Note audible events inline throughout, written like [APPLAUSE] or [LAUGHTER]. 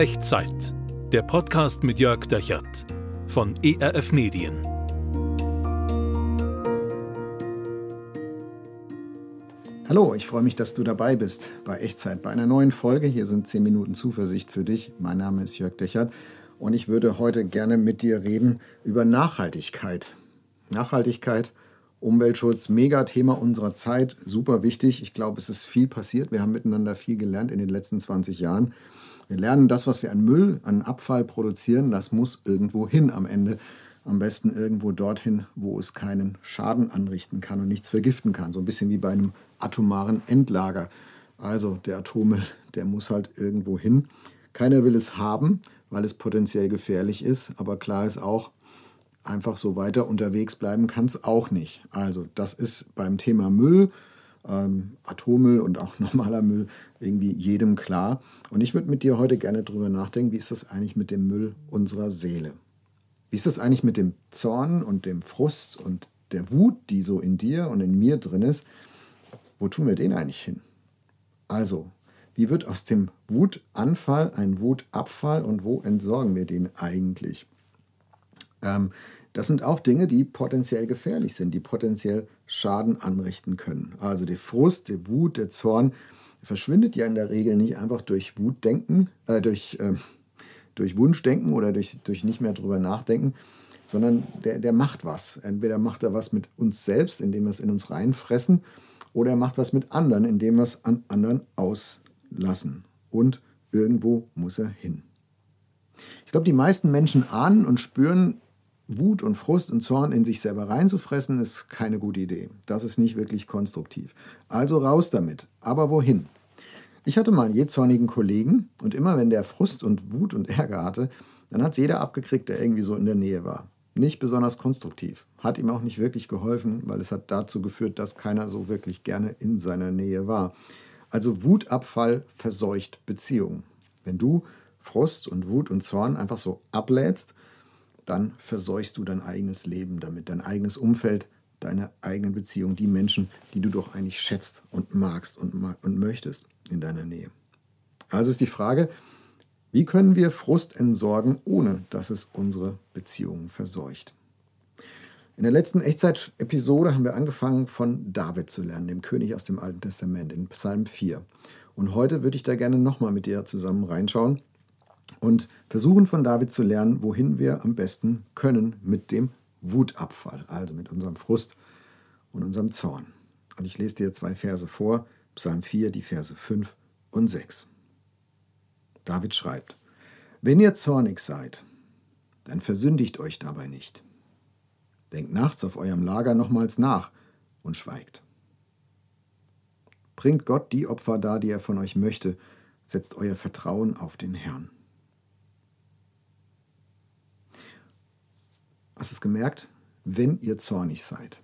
Echtzeit. Der Podcast mit Jörg Dechert von ERF Medien. Hallo, ich freue mich, dass du dabei bist bei Echtzeit, bei einer neuen Folge. Hier sind 10 Minuten Zuversicht für dich. Mein Name ist Jörg Dechert und ich würde heute gerne mit dir reden über Nachhaltigkeit. Nachhaltigkeit, Umweltschutz, Megathema unserer Zeit, super wichtig. Ich glaube, es ist viel passiert. Wir haben miteinander viel gelernt in den letzten 20 Jahren. Wir lernen, das, was wir an Müll, an Abfall produzieren, das muss irgendwo hin am Ende. Am besten irgendwo dorthin, wo es keinen Schaden anrichten kann und nichts vergiften kann. So ein bisschen wie bei einem atomaren Endlager. Also der Atommüll, der muss halt irgendwo hin. Keiner will es haben, weil es potenziell gefährlich ist. Aber klar ist auch, einfach so weiter unterwegs bleiben kann es auch nicht. Also das ist beim Thema Müll, ähm, Atommüll und auch [LAUGHS] normaler Müll irgendwie jedem klar. Und ich würde mit dir heute gerne darüber nachdenken, wie ist das eigentlich mit dem Müll unserer Seele? Wie ist das eigentlich mit dem Zorn und dem Frust und der Wut, die so in dir und in mir drin ist? Wo tun wir den eigentlich hin? Also, wie wird aus dem Wutanfall ein Wutabfall und wo entsorgen wir den eigentlich? Ähm, das sind auch Dinge, die potenziell gefährlich sind, die potenziell Schaden anrichten können. Also der Frust, der Wut, der Zorn verschwindet ja in der Regel nicht einfach durch Wutdenken, äh, durch, äh, durch Wunschdenken oder durch, durch nicht mehr drüber nachdenken, sondern der, der macht was. Entweder macht er was mit uns selbst, indem wir es in uns reinfressen, oder er macht was mit anderen, indem wir es an anderen auslassen. Und irgendwo muss er hin. Ich glaube, die meisten Menschen ahnen und spüren, Wut und Frust und Zorn in sich selber reinzufressen, ist keine gute Idee. Das ist nicht wirklich konstruktiv. Also raus damit. Aber wohin? Ich hatte mal einen jähzornigen Kollegen und immer wenn der Frust und Wut und Ärger hatte, dann hat es jeder abgekriegt, der irgendwie so in der Nähe war. Nicht besonders konstruktiv. Hat ihm auch nicht wirklich geholfen, weil es hat dazu geführt, dass keiner so wirklich gerne in seiner Nähe war. Also Wutabfall verseucht Beziehungen. Wenn du Frust und Wut und Zorn einfach so ablädst, dann verseuchst du dein eigenes Leben damit, dein eigenes Umfeld, deine eigenen Beziehungen, die Menschen, die du doch eigentlich schätzt und magst und, und möchtest in deiner Nähe. Also ist die Frage, wie können wir Frust entsorgen, ohne dass es unsere Beziehungen verseucht? In der letzten Echtzeit-Episode haben wir angefangen, von David zu lernen, dem König aus dem Alten Testament, in Psalm 4. Und heute würde ich da gerne nochmal mit dir zusammen reinschauen und versuchen von David zu lernen, wohin wir am besten können mit dem Wutabfall, also mit unserem Frust und unserem Zorn. Und ich lese dir zwei Verse vor, Psalm 4, die Verse 5 und 6. David schreibt, Wenn ihr zornig seid, dann versündigt euch dabei nicht. Denkt nachts auf eurem Lager nochmals nach und schweigt. Bringt Gott die Opfer dar, die er von euch möchte, setzt euer Vertrauen auf den Herrn. Hast du es gemerkt? Wenn ihr zornig seid,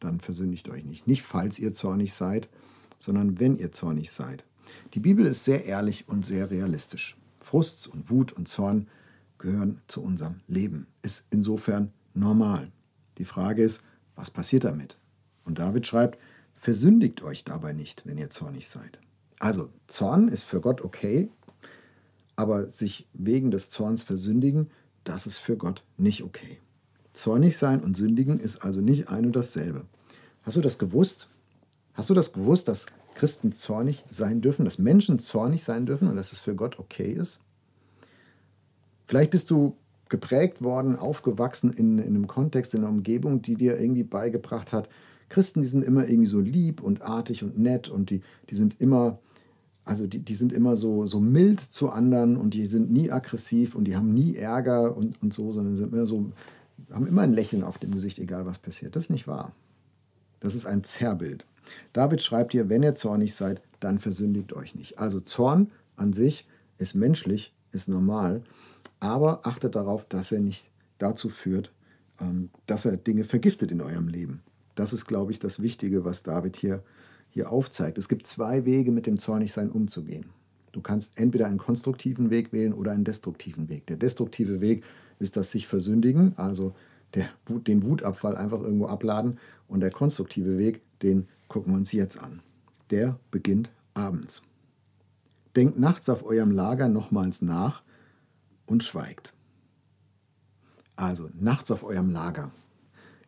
dann versündigt euch nicht. Nicht falls ihr zornig seid, sondern wenn ihr zornig seid. Die Bibel ist sehr ehrlich und sehr realistisch. Frust und Wut und Zorn gehören zu unserem Leben. Ist insofern normal. Die Frage ist, was passiert damit? Und David schreibt, versündigt euch dabei nicht, wenn ihr zornig seid. Also Zorn ist für Gott okay, aber sich wegen des Zorns versündigen, das ist für Gott nicht okay. Zornig sein und sündigen ist also nicht ein und dasselbe. Hast du das gewusst? Hast du das gewusst, dass Christen zornig sein dürfen, dass Menschen zornig sein dürfen und dass es für Gott okay ist? Vielleicht bist du geprägt worden, aufgewachsen in, in einem Kontext, in einer Umgebung, die dir irgendwie beigebracht hat, Christen, die sind immer irgendwie so lieb und artig und nett und die, die sind immer, also die, die sind immer so, so mild zu anderen und die sind nie aggressiv und die haben nie Ärger und, und so, sondern sind immer so haben immer ein Lächeln auf dem Gesicht, egal was passiert. Das ist nicht wahr. Das ist ein Zerrbild. David schreibt hier, wenn ihr zornig seid, dann versündigt euch nicht. Also Zorn an sich ist menschlich, ist normal, aber achtet darauf, dass er nicht dazu führt, ähm, dass er Dinge vergiftet in eurem Leben. Das ist, glaube ich, das Wichtige, was David hier, hier aufzeigt. Es gibt zwei Wege, mit dem Zornigsein umzugehen. Du kannst entweder einen konstruktiven Weg wählen oder einen destruktiven Weg. Der destruktive Weg ist das sich versündigen, also der, den Wutabfall einfach irgendwo abladen. Und der konstruktive Weg, den gucken wir uns jetzt an. Der beginnt abends. denkt nachts auf eurem Lager nochmals nach und schweigt. Also nachts auf eurem Lager.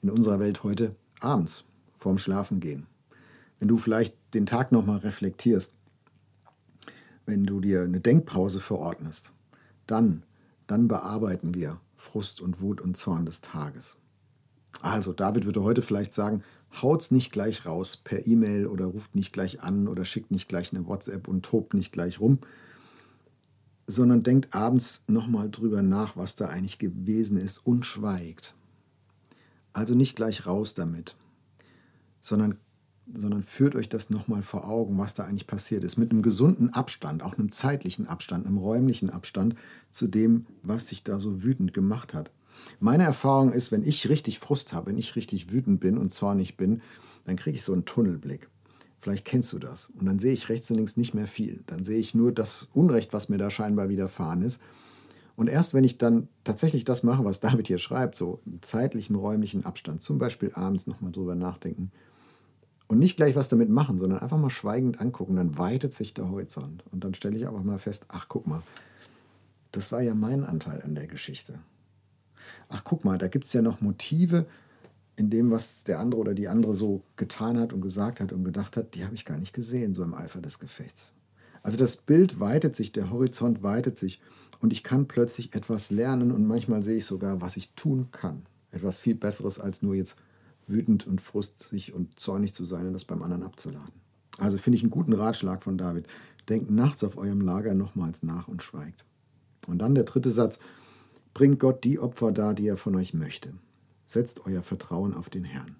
In unserer Welt heute abends vorm Schlafengehen. Wenn du vielleicht den Tag nochmal reflektierst, wenn du dir eine Denkpause verordnest, dann, dann bearbeiten wir Frust und Wut und Zorn des Tages. Also, David würde heute vielleicht sagen, haut's nicht gleich raus per E-Mail oder ruft nicht gleich an oder schickt nicht gleich eine WhatsApp und tobt nicht gleich rum, sondern denkt abends nochmal drüber nach, was da eigentlich gewesen ist und schweigt. Also nicht gleich raus damit, sondern, sondern führt euch das nochmal vor Augen, was da eigentlich passiert ist, mit einem gesunden Abstand, auch einem zeitlichen Abstand, einem räumlichen Abstand zu dem, was sich da so wütend gemacht hat. Meine Erfahrung ist, wenn ich richtig Frust habe, wenn ich richtig wütend bin und zornig bin, dann kriege ich so einen Tunnelblick. Vielleicht kennst du das. Und dann sehe ich rechts und links nicht mehr viel. Dann sehe ich nur das Unrecht, was mir da scheinbar widerfahren ist. Und erst wenn ich dann tatsächlich das mache, was David hier schreibt, so im zeitlichen, räumlichen Abstand, zum Beispiel abends nochmal drüber nachdenken und nicht gleich was damit machen, sondern einfach mal schweigend angucken, dann weitet sich der Horizont. Und dann stelle ich einfach mal fest, ach guck mal, das war ja mein Anteil an der Geschichte ach guck mal, da gibt es ja noch Motive in dem, was der andere oder die andere so getan hat und gesagt hat und gedacht hat, die habe ich gar nicht gesehen, so im Eifer des Gefechts. Also das Bild weitet sich, der Horizont weitet sich und ich kann plötzlich etwas lernen und manchmal sehe ich sogar, was ich tun kann. Etwas viel Besseres, als nur jetzt wütend und frustig und zornig zu sein und das beim anderen abzuladen. Also finde ich einen guten Ratschlag von David. Denkt nachts auf eurem Lager nochmals nach und schweigt. Und dann der dritte Satz, Bringt Gott die Opfer dar, die er von euch möchte. Setzt euer Vertrauen auf den Herrn.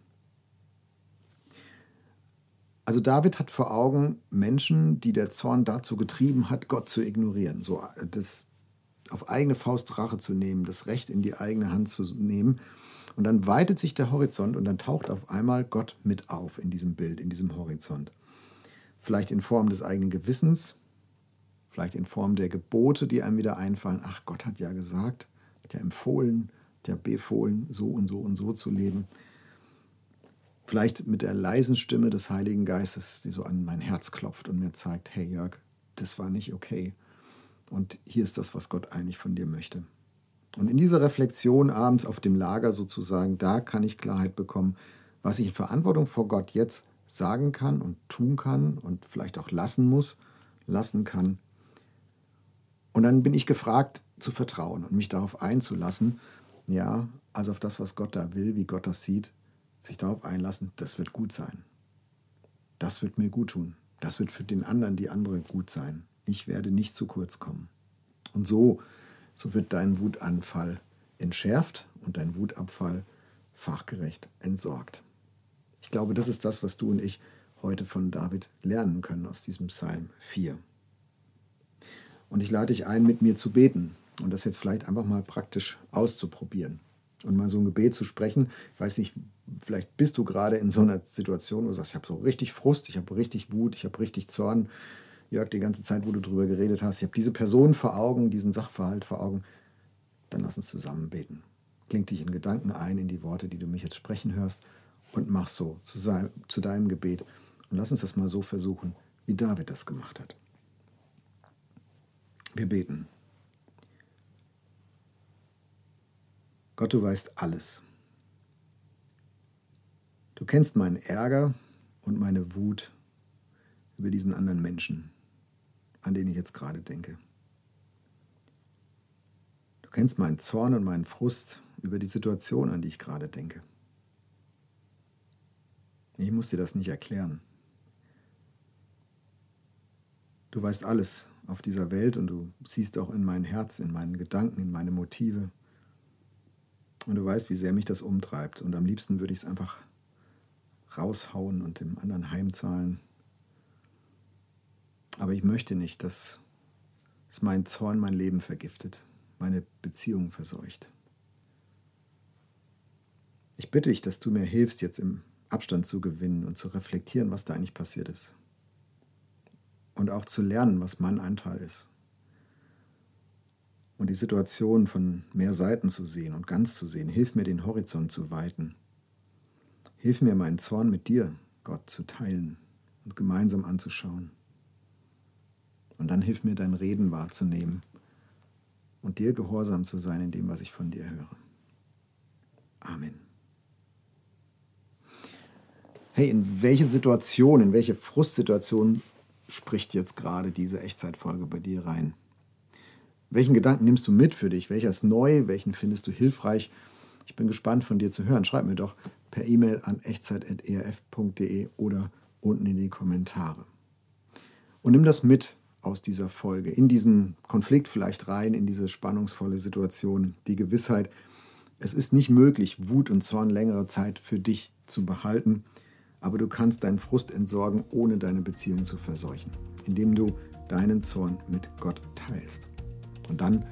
Also David hat vor Augen Menschen, die der Zorn dazu getrieben hat, Gott zu ignorieren, so äh, das auf eigene Faust Rache zu nehmen, das Recht in die eigene Hand zu nehmen. Und dann weitet sich der Horizont und dann taucht auf einmal Gott mit auf in diesem Bild, in diesem Horizont. Vielleicht in Form des eigenen Gewissens, vielleicht in Form der Gebote, die einem wieder einfallen. Ach, Gott hat ja gesagt, hat ja empfohlen, hat ja befohlen, so und so und so zu leben. Vielleicht mit der leisen Stimme des Heiligen Geistes, die so an mein Herz klopft und mir zeigt, hey Jörg, das war nicht okay. Und hier ist das, was Gott eigentlich von dir möchte. Und in dieser Reflexion abends auf dem Lager sozusagen, da kann ich Klarheit bekommen, was ich in Verantwortung vor Gott jetzt sagen kann und tun kann und vielleicht auch lassen muss, lassen kann. Und dann bin ich gefragt, zu vertrauen und mich darauf einzulassen, ja, also auf das, was Gott da will, wie Gott das sieht, sich darauf einlassen, das wird gut sein. Das wird mir gut tun. Das wird für den anderen, die andere gut sein. Ich werde nicht zu kurz kommen. Und so, so wird dein Wutanfall entschärft und dein Wutabfall fachgerecht entsorgt. Ich glaube, das ist das, was du und ich heute von David lernen können aus diesem Psalm 4. Und ich lade dich ein, mit mir zu beten und das jetzt vielleicht einfach mal praktisch auszuprobieren und mal so ein Gebet zu sprechen. Ich weiß nicht, vielleicht bist du gerade in so einer Situation, wo du sagst, ich habe so richtig Frust, ich habe richtig Wut, ich habe richtig Zorn. Jörg, die ganze Zeit, wo du darüber geredet hast, ich habe diese Person vor Augen, diesen Sachverhalt vor Augen. Dann lass uns zusammen beten. Kling dich in Gedanken ein in die Worte, die du mich jetzt sprechen hörst und mach so zu, sein, zu deinem Gebet. Und lass uns das mal so versuchen, wie David das gemacht hat. Wir beten. Gott, du weißt alles. Du kennst meinen Ärger und meine Wut über diesen anderen Menschen, an den ich jetzt gerade denke. Du kennst meinen Zorn und meinen Frust über die Situation, an die ich gerade denke. Ich muss dir das nicht erklären. Du weißt alles auf dieser Welt und du siehst auch in mein Herz, in meinen Gedanken, in meine Motive. Und du weißt, wie sehr mich das umtreibt. Und am liebsten würde ich es einfach raushauen und dem anderen heimzahlen. Aber ich möchte nicht, dass es mein Zorn mein Leben vergiftet, meine Beziehungen verseucht. Ich bitte dich, dass du mir hilfst, jetzt im Abstand zu gewinnen und zu reflektieren, was da eigentlich passiert ist. Und auch zu lernen, was mein Anteil ist und die Situation von mehr Seiten zu sehen und ganz zu sehen. Hilf mir, den Horizont zu weiten. Hilf mir, meinen Zorn mit dir, Gott, zu teilen und gemeinsam anzuschauen. Und dann hilf mir, dein Reden wahrzunehmen und dir gehorsam zu sein in dem, was ich von dir höre. Amen. Hey, in welche Situation, in welche Frustsituation spricht jetzt gerade diese Echtzeitfolge bei dir rein? Welchen Gedanken nimmst du mit für dich? Welcher ist neu? Welchen findest du hilfreich? Ich bin gespannt von dir zu hören. Schreib mir doch per E-Mail an echtzeit.erf.de oder unten in die Kommentare. Und nimm das mit aus dieser Folge, in diesen Konflikt vielleicht rein, in diese spannungsvolle Situation, die Gewissheit, es ist nicht möglich, Wut und Zorn längere Zeit für dich zu behalten, aber du kannst deinen Frust entsorgen, ohne deine Beziehung zu verseuchen, indem du deinen Zorn mit Gott teilst. Und dann,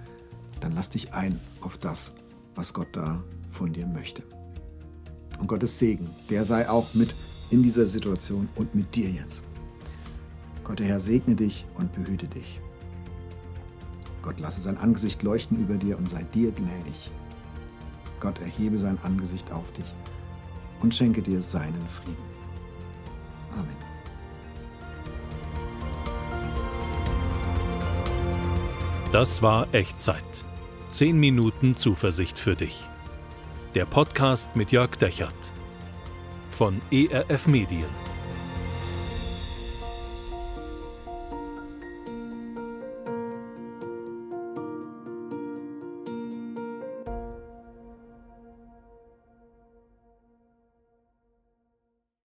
dann lass dich ein auf das, was Gott da von dir möchte. Und Gottes Segen, der sei auch mit in dieser Situation und mit dir jetzt. Gott der Herr segne dich und behüte dich. Gott lasse sein Angesicht leuchten über dir und sei dir gnädig. Gott erhebe sein Angesicht auf dich und schenke dir seinen Frieden. Amen. Das war Echtzeit. 10 Minuten Zuversicht für dich. Der Podcast mit Jörg Dechert von ERF Medien.